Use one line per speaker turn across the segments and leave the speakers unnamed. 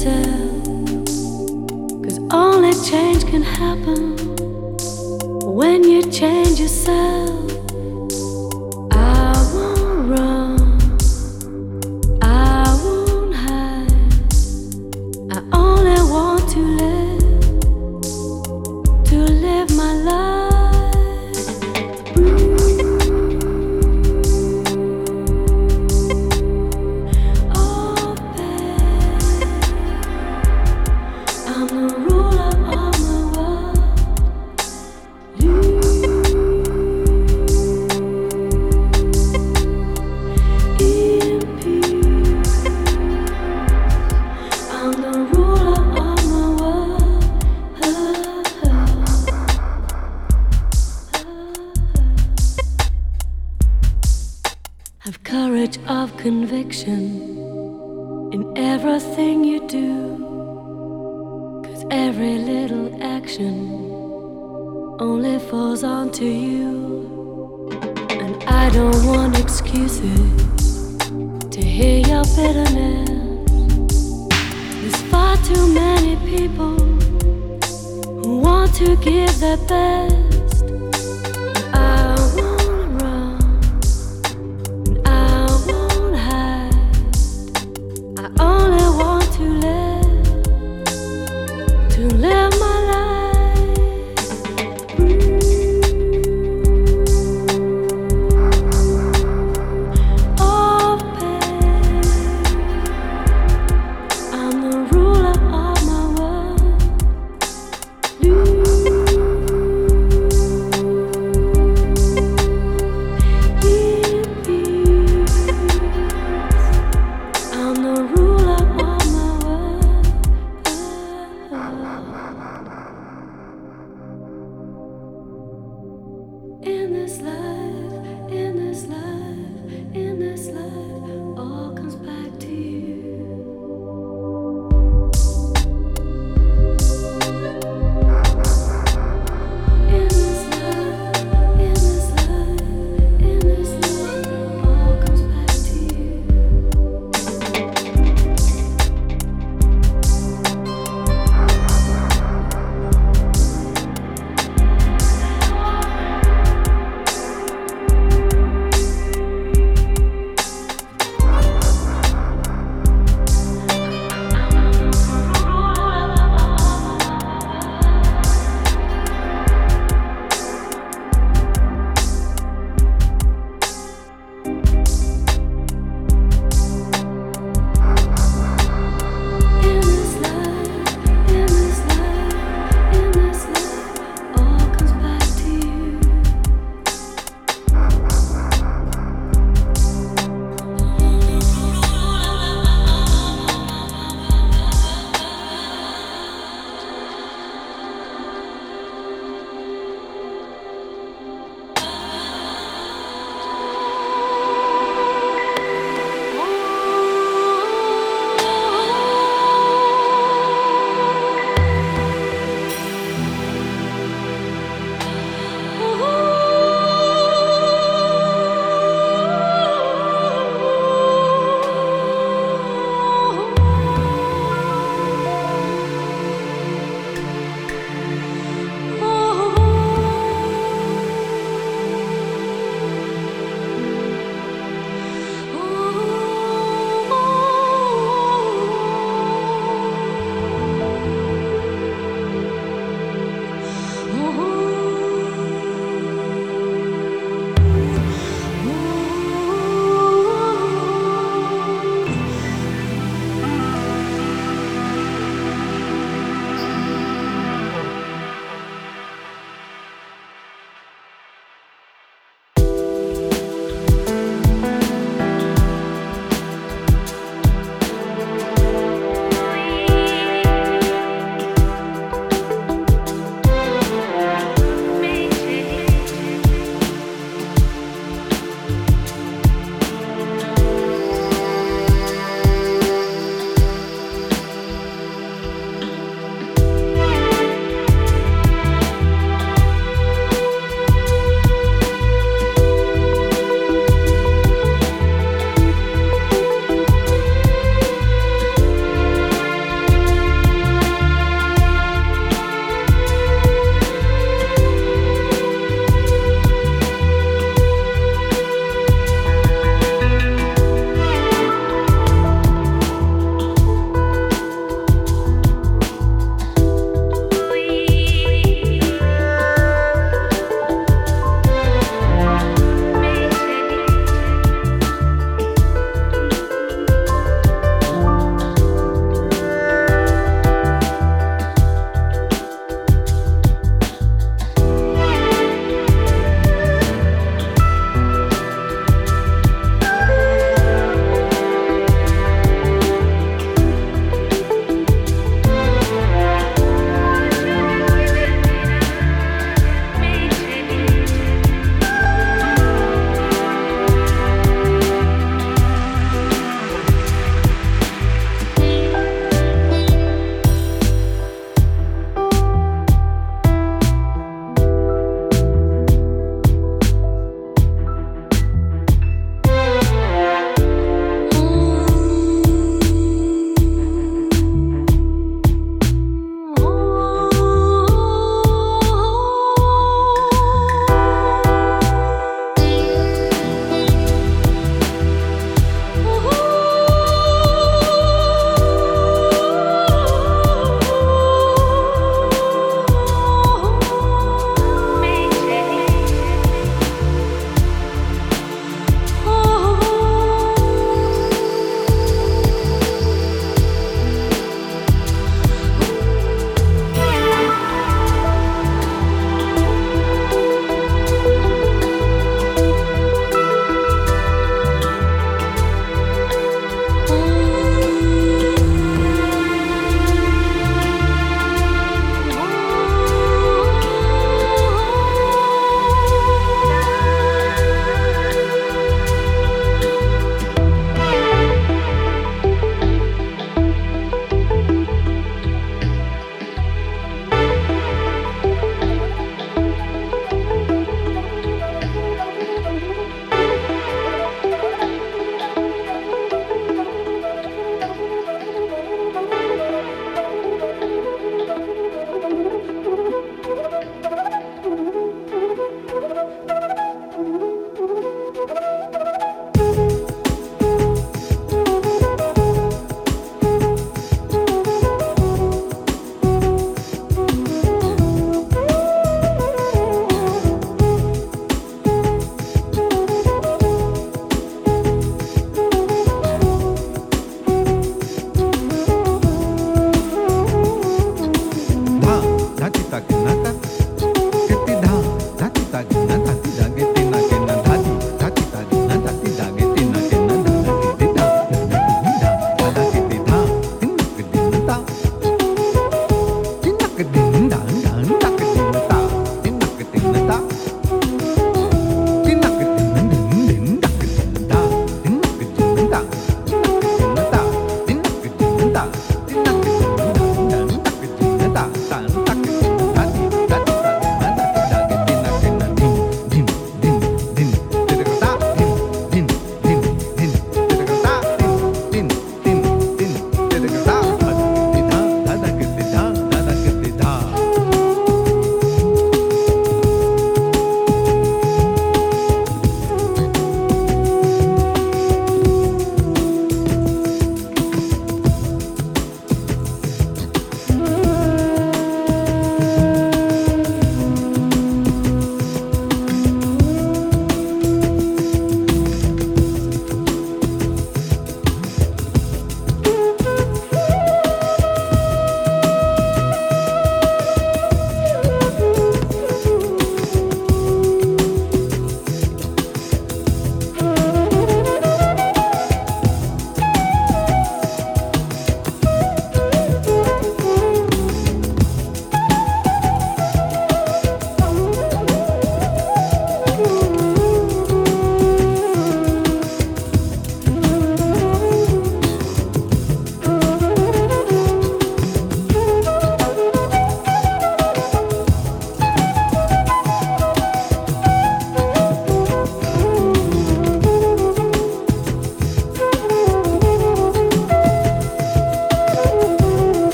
to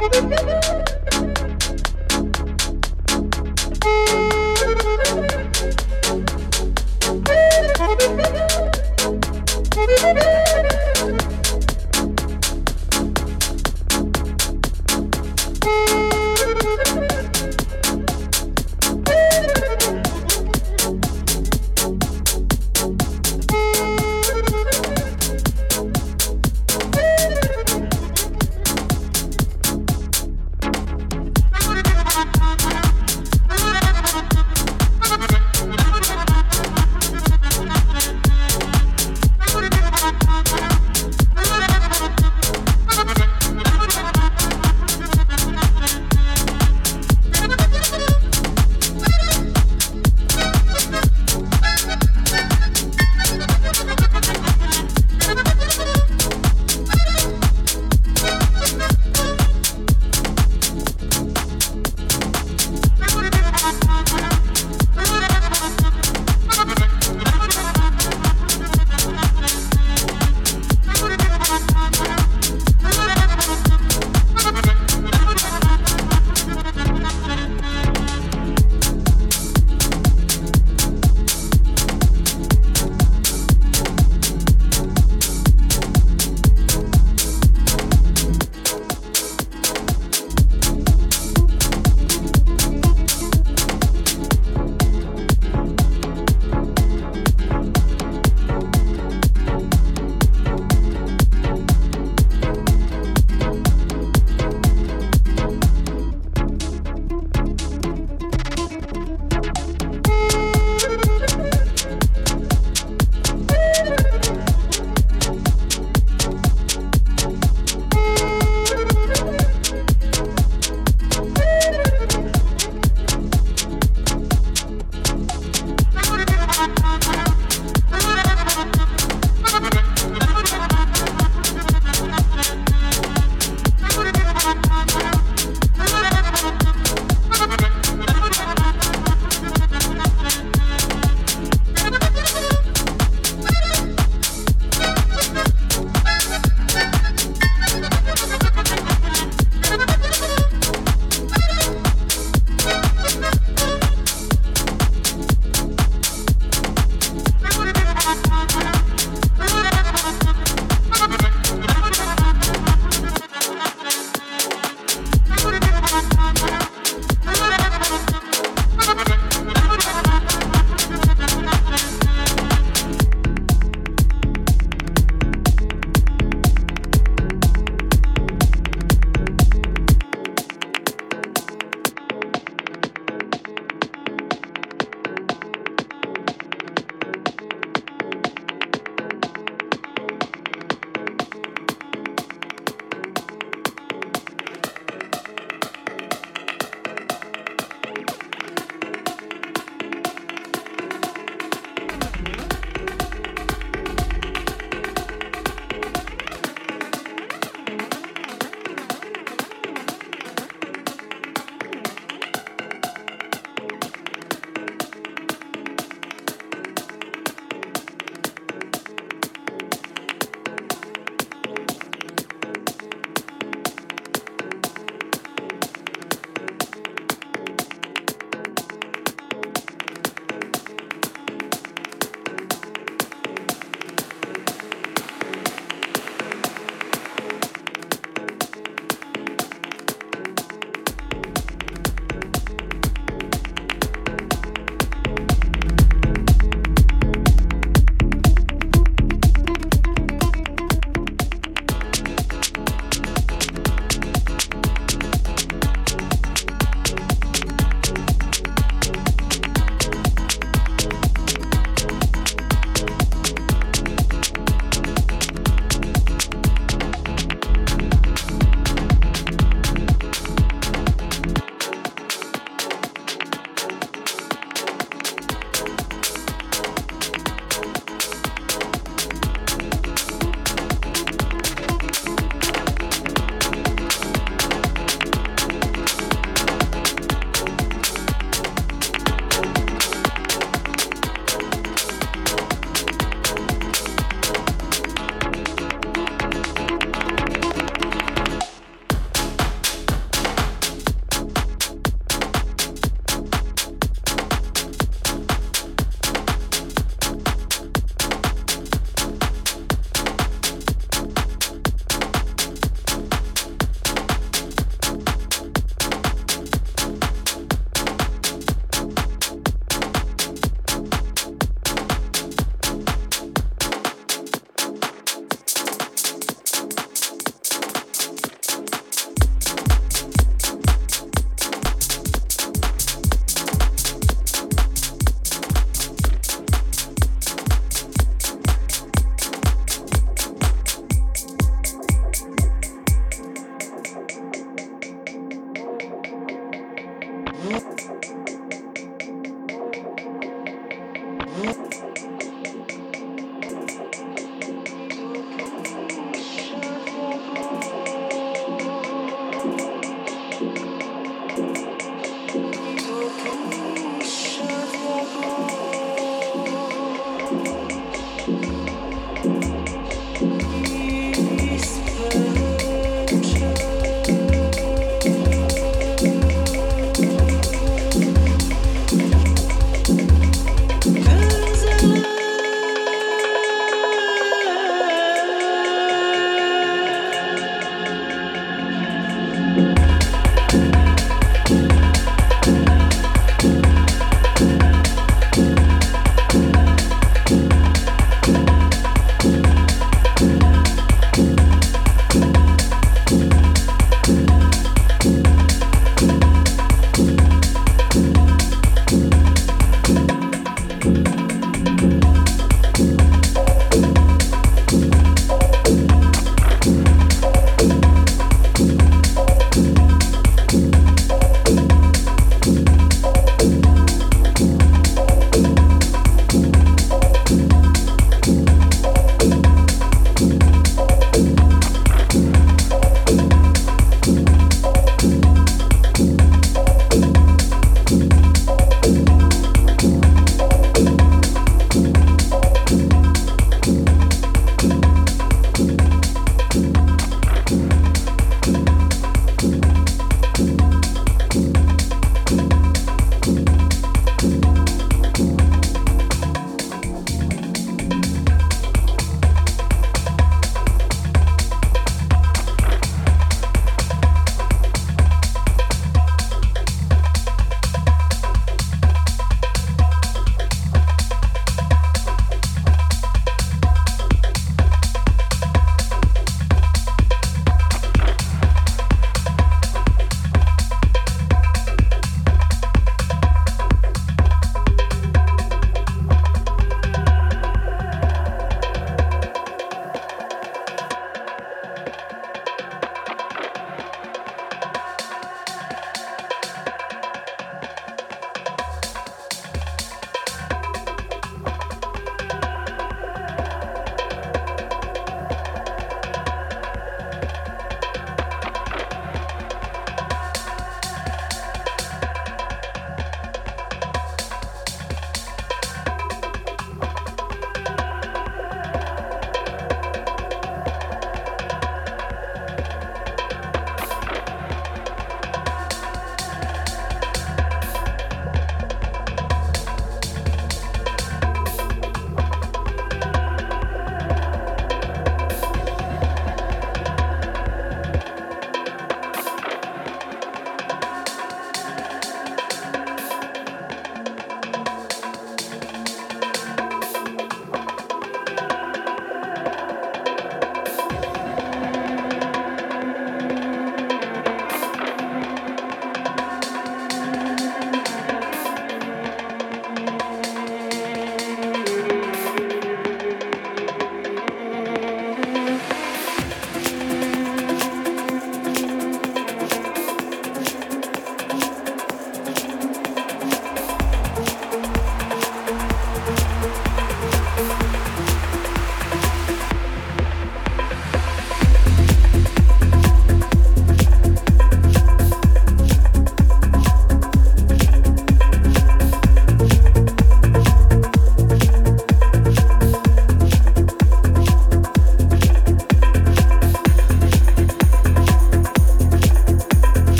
Woo-hoo!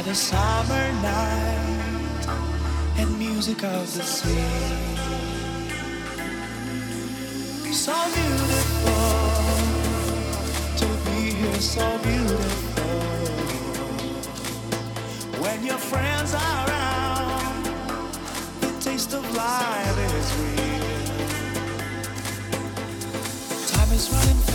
by the summer night and music of the sea. So beautiful to be here, so beautiful. When your friends are around, the taste of life is real. Time is running.